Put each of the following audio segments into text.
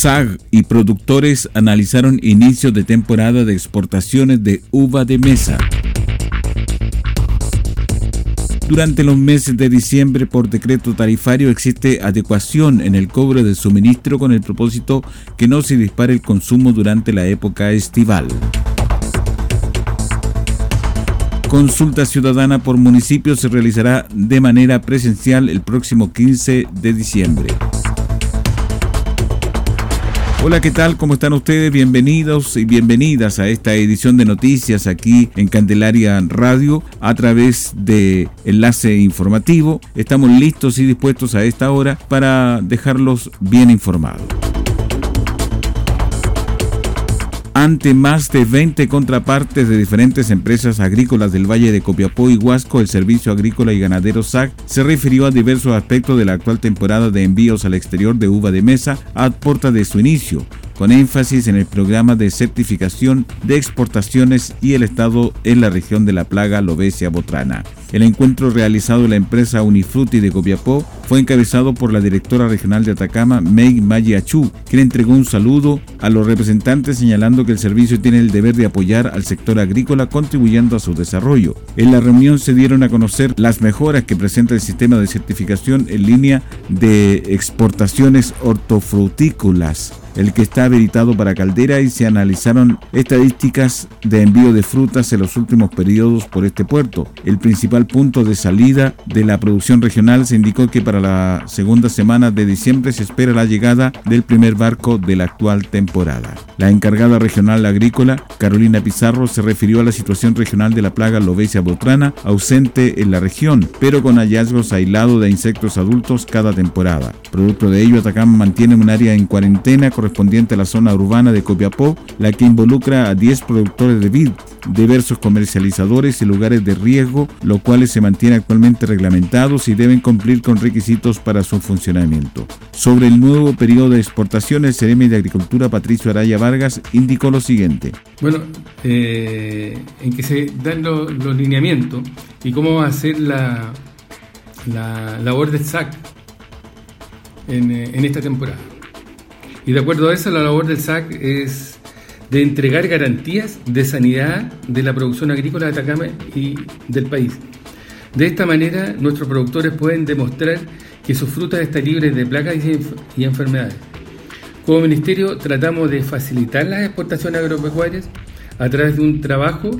SAG y productores analizaron inicio de temporada de exportaciones de uva de mesa. Durante los meses de diciembre, por decreto tarifario, existe adecuación en el cobro de suministro con el propósito que no se dispare el consumo durante la época estival. Consulta ciudadana por municipio se realizará de manera presencial el próximo 15 de diciembre. Hola, ¿qué tal? ¿Cómo están ustedes? Bienvenidos y bienvenidas a esta edición de noticias aquí en Candelaria Radio a través de Enlace Informativo. Estamos listos y dispuestos a esta hora para dejarlos bien informados. Ante más de 20 contrapartes de diferentes empresas agrícolas del Valle de Copiapó y Huasco, el Servicio Agrícola y Ganadero SAC se refirió a diversos aspectos de la actual temporada de envíos al exterior de uva de mesa a puerta de su inicio, con énfasis en el programa de certificación de exportaciones y el estado en la región de la plaga Lobesia botrana. El encuentro realizado en la empresa Unifruti de Copiapó fue encabezado por la directora regional de Atacama, Meg Mayiachú, quien entregó un saludo a los representantes señalando que el servicio tiene el deber de apoyar al sector agrícola contribuyendo a su desarrollo. En la reunión se dieron a conocer las mejoras que presenta el sistema de certificación en línea de exportaciones hortofrutícolas el que está habilitado para caldera y se analizaron estadísticas de envío de frutas en los últimos periodos por este puerto. El principal punto de salida de la producción regional se indicó que para la segunda semana de diciembre se espera la llegada del primer barco de la actual temporada. La encargada regional agrícola, Carolina Pizarro, se refirió a la situación regional de la plaga Lobesia botrana, ausente en la región, pero con hallazgos aislados de insectos adultos cada temporada. Producto de ello, Atacama mantiene un área en cuarentena correspondiente a la zona urbana de Copiapó, la que involucra a 10 productores de vid, diversos comercializadores y lugares de riesgo, los cuales se mantienen actualmente reglamentados y deben cumplir con requisitos para su funcionamiento. Sobre el nuevo periodo de exportación, el CRM de Agricultura Patricio Araya Vargas indicó lo siguiente. Bueno, eh, en que se dan los, lineamientos y cómo va a ser la, la labor del SAC en, eh, en esta temporada. Y de acuerdo a eso, la labor del SAC es de entregar garantías de sanidad de la producción agrícola de Atacama y del país. De esta manera, nuestros productores pueden demostrar que sus frutas están libres de plagas y enfermedades. Como ministerio tratamos de facilitar las exportaciones agropecuarias a través de un trabajo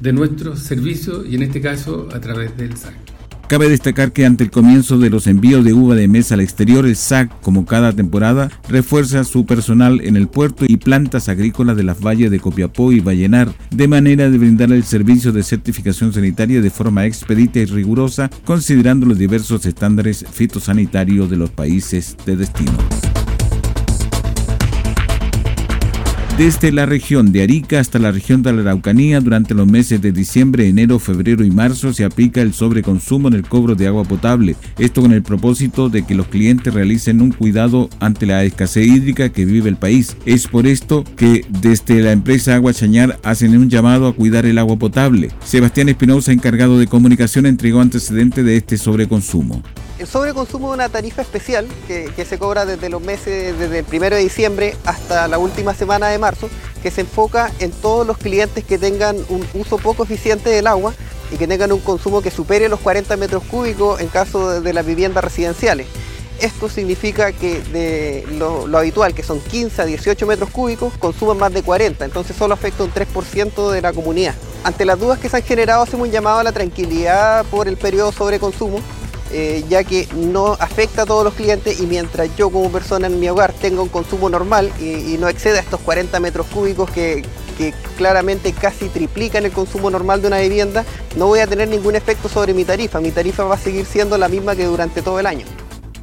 de nuestros servicios y en este caso a través del SAC. Cabe destacar que ante el comienzo de los envíos de uva de mesa al exterior, el SAC, como cada temporada, refuerza su personal en el puerto y plantas agrícolas de las valles de Copiapó y Vallenar, de manera de brindar el servicio de certificación sanitaria de forma expedita y rigurosa, considerando los diversos estándares fitosanitarios de los países de destino. Desde la región de Arica hasta la región de la Araucanía, durante los meses de diciembre, enero, febrero y marzo se aplica el sobreconsumo en el cobro de agua potable. Esto con el propósito de que los clientes realicen un cuidado ante la escasez hídrica que vive el país. Es por esto que desde la empresa Agua Chañar hacen un llamado a cuidar el agua potable. Sebastián Espinosa, encargado de comunicación, entregó antecedentes de este sobreconsumo. El sobreconsumo es una tarifa especial que, se cobra desde los meses, desde el primero de diciembre hasta la última semana de marzo, que se enfoca en todos los clientes que tengan un uso poco eficiente del agua y que tengan un consumo que supere los 40 metros cúbicos en caso de, las viviendas residenciales. esto significa que de lo, habitual, que son 15 a 18 metros cúbicos, consuman más de 40, entonces solo afecta un 3% de la comunidad. Ante las dudas que se han generado, hacemos un llamado a la tranquilidad por el periodo sobre consumo, eh, ya que no afecta a todos los clientes y mientras yo como persona en mi hogar tenga un consumo normal y, no exceda estos 40 metros cúbicos que, que claramente casi triplican el consumo normal de una vivienda, no voy a tener ningún efecto sobre mi tarifa. Mi tarifa va a seguir siendo la misma que durante todo el año.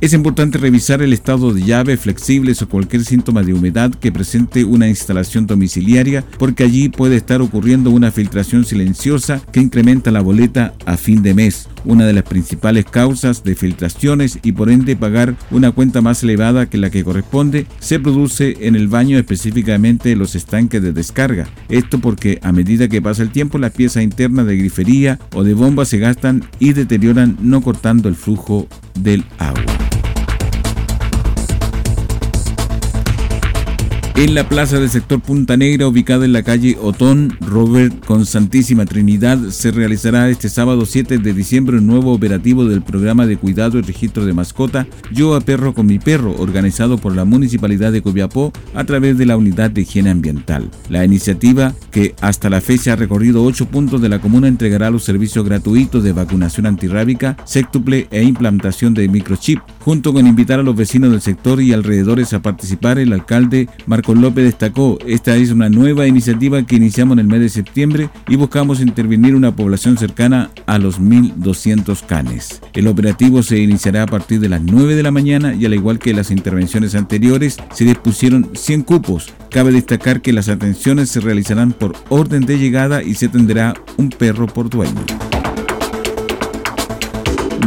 Es importante revisar el estado de llave, flexibles o cualquier síntoma de humedad que presente una instalación domiciliaria porque allí puede estar ocurriendo una filtración silenciosa que incrementa la boleta a fin de mes, una de las principales causas de filtraciones y por ende pagar una cuenta más elevada que la que corresponde se produce en el baño específicamente los estanques de descarga. Esto porque a medida que pasa el tiempo las piezas internas de grifería o de bomba se gastan y deterioran no cortando el flujo del agua. En la plaza del sector Punta Negra, ubicada en la calle Otón Robert con Santísima Trinidad, se realizará este sábado 7 de diciembre un nuevo operativo del programa de cuidado y registro de mascota Yo a Perro con mi Perro, organizado por la Municipalidad de Copiapó a través de la Unidad de Higiene Ambiental. La iniciativa, que hasta la fecha ha recorrido ocho puntos de la comuna, entregará los servicios gratuitos de vacunación antirrábica, séctuple e implantación de microchip, junto con invitar a los vecinos del sector y alrededores a participar. El alcalde Marco López destacó, esta es una nueva iniciativa que iniciamos en el mes de septiembre y buscamos intervenir una población cercana a los 1.200 canes. El operativo se iniciará a partir de las 9 de la mañana y al igual que las intervenciones anteriores, se dispusieron 100 cupos. Cabe destacar que las atenciones se realizarán por orden de llegada y se tendrá un perro por dueño.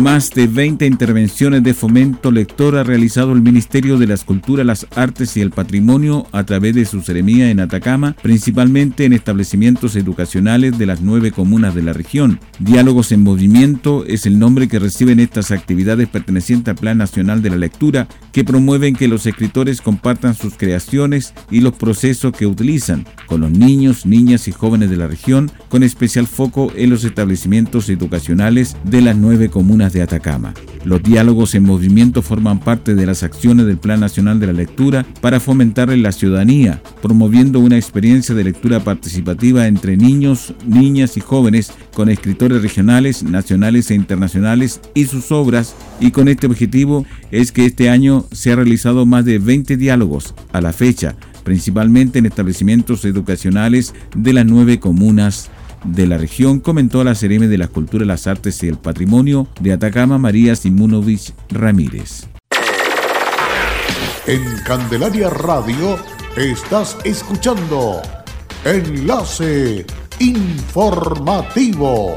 Más de 20 intervenciones de fomento lector ha realizado el Ministerio de las Culturas, las Artes y el Patrimonio a través de su seremía en Atacama, principalmente en establecimientos educacionales de las nueve comunas de la región. Diálogos en Movimiento es el nombre que reciben estas actividades pertenecientes al Plan Nacional de la Lectura, que promueven que los escritores compartan sus creaciones y los procesos que utilizan con los niños, niñas y jóvenes de la región, con especial foco en los establecimientos educacionales de las nueve comunas de Atacama. Los diálogos en movimiento forman parte de las acciones del Plan Nacional de la Lectura para fomentar la ciudadanía, promoviendo una experiencia de lectura participativa entre niños, niñas y jóvenes con escritores regionales, nacionales e internacionales y sus obras, y con este objetivo es que este año se ha realizado más de 20 diálogos a la fecha, principalmente en establecimientos educacionales de las nueve comunas de la región, comentó la Cereme de la Cultura, las Artes y el Patrimonio de Atacama, María Simunovich Ramírez. En Candelaria Radio estás escuchando Enlace Informativo.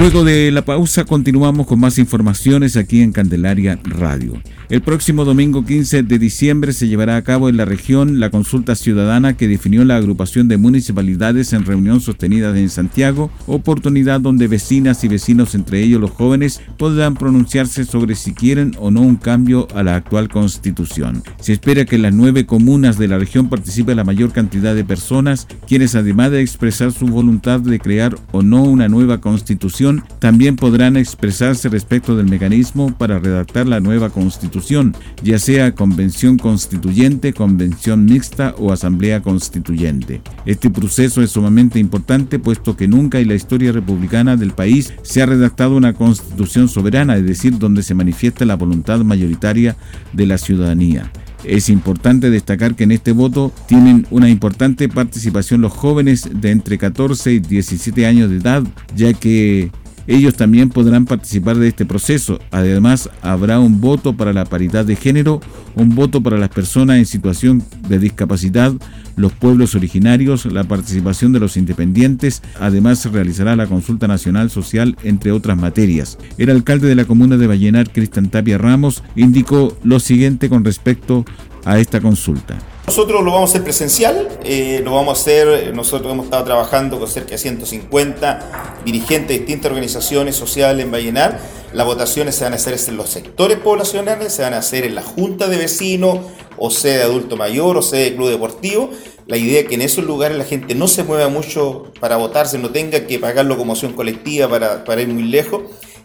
Luego de la pausa continuamos con más informaciones aquí en Candelaria Radio. El próximo domingo 15 de diciembre se llevará a cabo en la región la consulta ciudadana que definió la agrupación de municipalidades en reunión sostenida en Santiago, oportunidad donde vecinas y vecinos, entre ellos los jóvenes, podrán pronunciarse sobre si quieren o no un cambio a la actual constitución. Se espera que en las nueve comunas de la región participe la mayor cantidad de personas, quienes además de expresar su voluntad de crear o no una nueva constitución, también podrán expresarse respecto del mecanismo para redactar la nueva constitución, ya sea convención constituyente, convención mixta o asamblea constituyente. Este proceso es sumamente importante puesto que nunca en la historia republicana del país se ha redactado una constitución soberana, es decir, donde se manifiesta la voluntad mayoritaria de la ciudadanía. Es importante destacar que en este voto tienen una importante participación los jóvenes de entre 14 y 17 años de edad, ya que ellos también podrán participar de este proceso. Además, habrá un voto para la paridad de género, un voto para las personas en situación de discapacidad, los pueblos originarios, la participación de los independientes. Además, se realizará la consulta nacional social, entre otras materias. El alcalde de la comuna de Vallenar, Cristian Tapia Ramos, indicó lo siguiente con respecto a esta consulta. Nosotros lo vamos a hacer presencial, eh, lo vamos a hacer, nosotros hemos estado trabajando con cerca de 150 dirigentes de distintas organizaciones sociales en Vallenar. Las votaciones se van a hacer en los sectores poblacionales, se van a hacer en la junta de vecinos, o sea de adulto mayor, o sea de club deportivo. La idea es que en esos lugares la gente no se mueva mucho para votarse, no tenga que pagar locomoción colectiva para ir muy lejos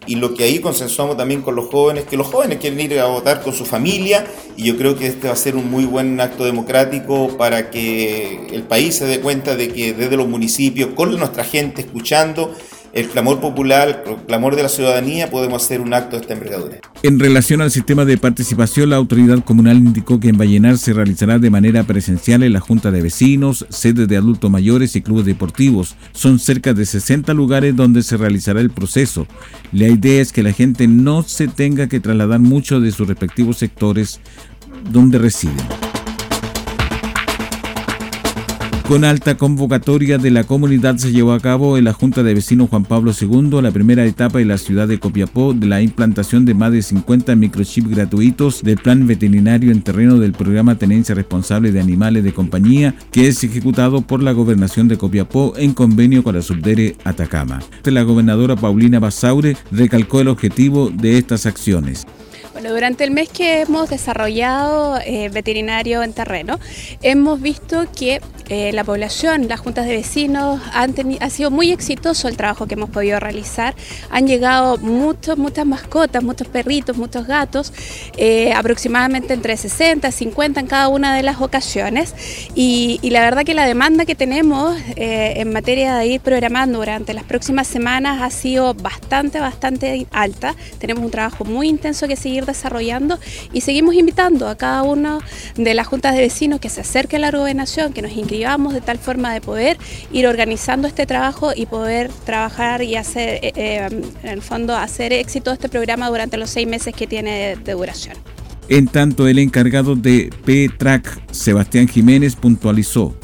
y lo que ahí consensuamos también con los jóvenes, que los jóvenes quieren ir a votar con su familia y yo creo que este va a ser un muy buen acto democrático para que el país se dé cuenta de que desde los municipios, con nuestra gente escuchando, el clamor popular, el clamor de la ciudadanía, podemos hacer un acto de esta envergadura. En relación al sistema de participación, la autoridad comunal indicó que en Vallenar se realizará de manera presencial en la Junta de Vecinos, sedes de adultos mayores y clubes deportivos. Son cerca de 60 lugares donde se realizará el proceso. La idea es que la gente no se tenga que trasladar mucho de sus respectivos sectores donde residen. Con alta convocatoria de la comunidad se llevó a cabo en la Junta de Vecinos Juan Pablo II la primera etapa en la ciudad de Copiapó de la implantación de más de 50 microchips gratuitos del plan veterinario en terreno del programa Tenencia Responsable de Animales de Compañía que es ejecutado por la gobernación de Copiapó en convenio con la subdere Atacama. La gobernadora Paulina Basaure recalcó el objetivo de estas acciones. Bueno, durante el mes que hemos desarrollado eh, veterinario en terreno, hemos visto que eh, la población, las juntas de vecinos, han ha sido muy exitoso el trabajo que hemos podido realizar. Han llegado muchos, muchas mascotas, muchos perritos, muchos gatos, eh, aproximadamente entre 60 y 50 en cada una de las ocasiones. Y, la verdad que la demanda que tenemos eh, en materia de ir programando durante las próximas semanas ha sido bastante, bastante alta. Tenemos un trabajo muy intenso que seguir desarrollando y seguimos invitando a cada uno de las juntas de vecinos que se acerque a la gobernación, que nos inscriban de tal forma de poder ir organizando este trabajo y poder trabajar y hacer, eh, eh, en el fondo, hacer éxito este programa durante los seis meses que tiene de, duración. En tanto, el encargado de P-Track, Sebastián Jiménez, puntualizó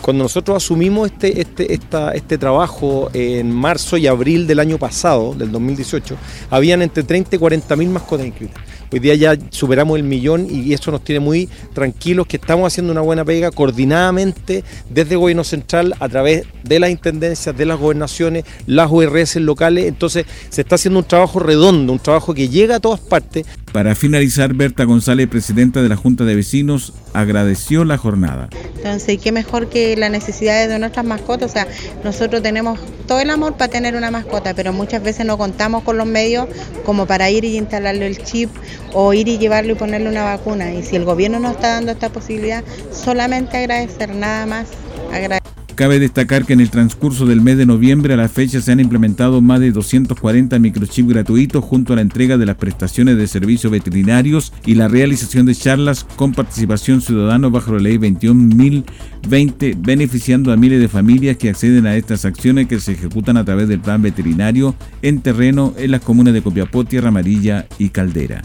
cuando nosotros asumimos este, este, este trabajo en marzo y abril del año pasado, del 2018, habían entre 30 y 40 mil mascotas inscritas. Hoy día ya superamos el millón y eso nos tiene muy tranquilos que estamos haciendo una buena pega coordinadamente desde el gobierno central a través de las intendencias, de las gobernaciones, las URS locales. Entonces se está haciendo un trabajo redondo, un trabajo que llega a todas partes. Para finalizar, Berta González, presidenta de la Junta de Vecinos, agradeció la jornada. Entonces, qué mejor que las necesidades de nuestras mascotas. O sea, nosotros tenemos todo el amor para tener una mascota, pero muchas veces no contamos con los medios como para ir y instalarle el chip o ir y llevarlo y ponerle una vacuna. Y si el gobierno nos está dando esta posibilidad, solamente agradecer, nada más agradecer. Cabe destacar que en el transcurso del mes de noviembre a la fecha se han implementado más de 240 microchips gratuitos junto a la entrega de las prestaciones de servicios veterinarios y la realización de charlas con participación ciudadana bajo la ley 21.020, beneficiando a miles de familias que acceden a estas acciones que se ejecutan a través del plan veterinario en terreno en las comunas de Copiapó, Tierra Amarilla y Caldera.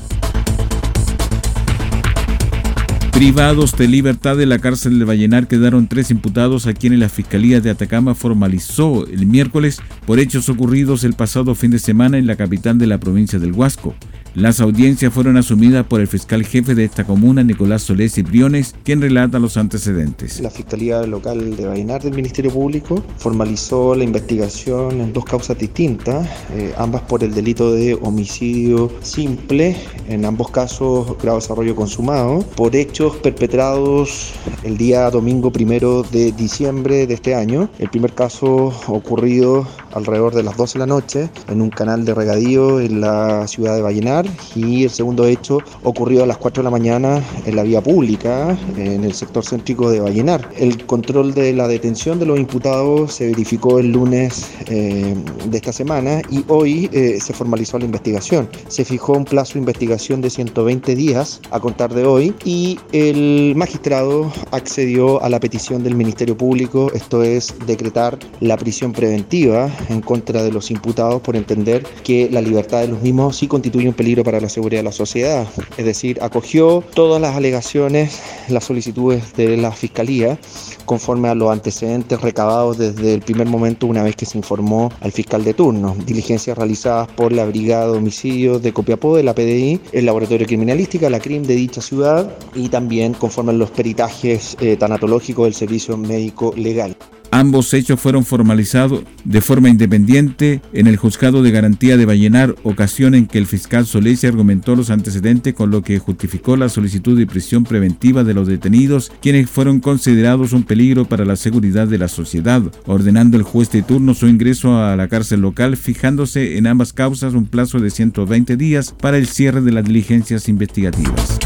Privados de libertad de la cárcel de Vallenar quedaron tres imputados a quienes la Fiscalía de Atacama formalizó el miércoles por hechos ocurridos el pasado fin de semana en la capital de la provincia del Huasco. Las audiencias fueron asumidas por el fiscal jefe de esta comuna, Nicolás Solés Cipriones, quien relata los antecedentes. La Fiscalía Local de Vallenar del Ministerio Público formalizó la investigación en dos causas distintas, eh, ambas por el delito de homicidio simple, en ambos casos grado desarrollo consumado, por hechos perpetrados el día domingo primero de diciembre de este año. El primer caso ocurrido alrededor de las 12 de la noche en un canal de regadío en la ciudad de Vallenar y el segundo hecho ocurrió a las 4 de la mañana en la vía pública en el sector céntrico de Vallenar. El control de la detención de los imputados se verificó el lunes eh, de esta semana y hoy eh, se formalizó la investigación. Se fijó un plazo de investigación de 120 días a contar de hoy y el magistrado accedió a la petición del Ministerio Público, esto es decretar la prisión preventiva en contra de los imputados por entender que la libertad de los mismos sí constituye un peligro para la seguridad de la sociedad. Es decir, acogió todas las alegaciones, las solicitudes de la Fiscalía conforme a los antecedentes recabados desde el primer momento una vez que se informó al fiscal de turno. Diligencias realizadas por la Brigada de Homicidios de Copiapó de la PDI, el Laboratorio Criminalística, la CRIM de dicha ciudad y también conforme a los peritajes eh, tanatológicos del Servicio Médico Legal. Ambos hechos fueron formalizados de forma independiente en el juzgado de garantía de Vallenar, ocasión en que el fiscal Solesi argumentó los antecedentes con lo que justificó la solicitud de prisión preventiva de los detenidos, quienes fueron considerados un peligro para la seguridad de la sociedad, ordenando el juez de turno su ingreso a la cárcel local, fijándose en ambas causas un plazo de 120 días para el cierre de las diligencias investigativas.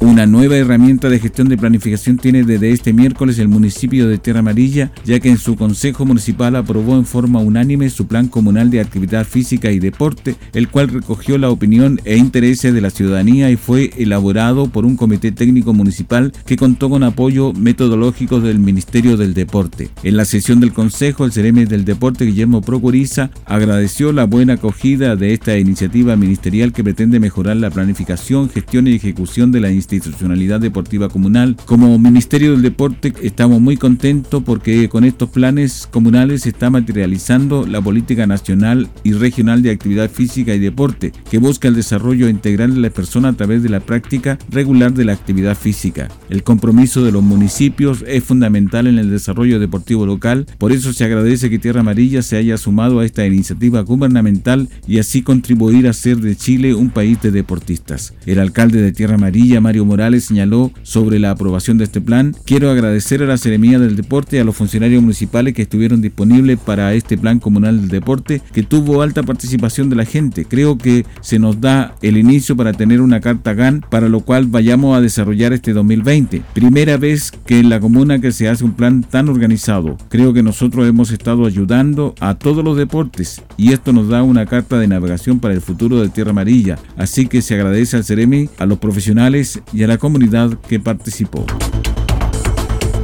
Una nueva herramienta de gestión de planificación tiene desde este miércoles el municipio de Tierra Amarilla, ya que en su Consejo Municipal aprobó en forma unánime su Plan Comunal de Actividad Física y Deporte, el cual recogió la opinión e intereses de la ciudadanía y fue elaborado por un comité técnico municipal que contó con apoyo metodológico del Ministerio del Deporte. En la sesión del Consejo, el Cereme del Deporte, Guillermo Procuriza, agradeció la buena acogida de esta iniciativa ministerial que pretende mejorar la planificación, gestión y ejecución de la institución institucionalidad deportiva comunal. Como Ministerio del Deporte estamos muy contentos porque con estos planes comunales se está materializando la política nacional y regional de actividad física y deporte, que busca el desarrollo integral de las personas a través de la práctica regular de la actividad física. El compromiso de los municipios es fundamental en el desarrollo deportivo local, por eso se agradece que Tierra Amarilla se haya sumado a esta iniciativa gubernamental y así contribuir a hacer de Chile un país de deportistas. El alcalde de Tierra Amarilla, Mario Morales señaló sobre la aprobación de este plan. Quiero agradecer a la Seremía del Deporte y a los funcionarios municipales que estuvieron disponibles para este plan comunal del deporte, que tuvo alta participación de la gente. Creo que se nos da el inicio para tener una carta GAN, para lo cual vayamos a desarrollar este 2020. Primera vez que en la comuna que se hace un plan tan organizado. Creo que nosotros hemos estado ayudando a todos los deportes y esto nos da una carta de navegación para el futuro de Tierra Amarilla. Así que se agradece al Ceremi, a los profesionales y a la comunidad que participó.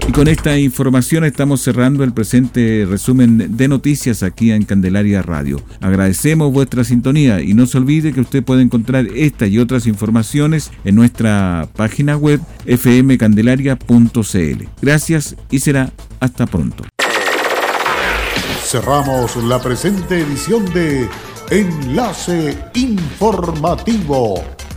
Y con esta información estamos cerrando el presente resumen de noticias aquí en Candelaria Radio. Agradecemos vuestra sintonía y no se olvide que usted puede encontrar esta y otras informaciones en nuestra página web fmcandelaria.cl. Gracias y será hasta pronto. Cerramos la presente edición de Enlace Informativo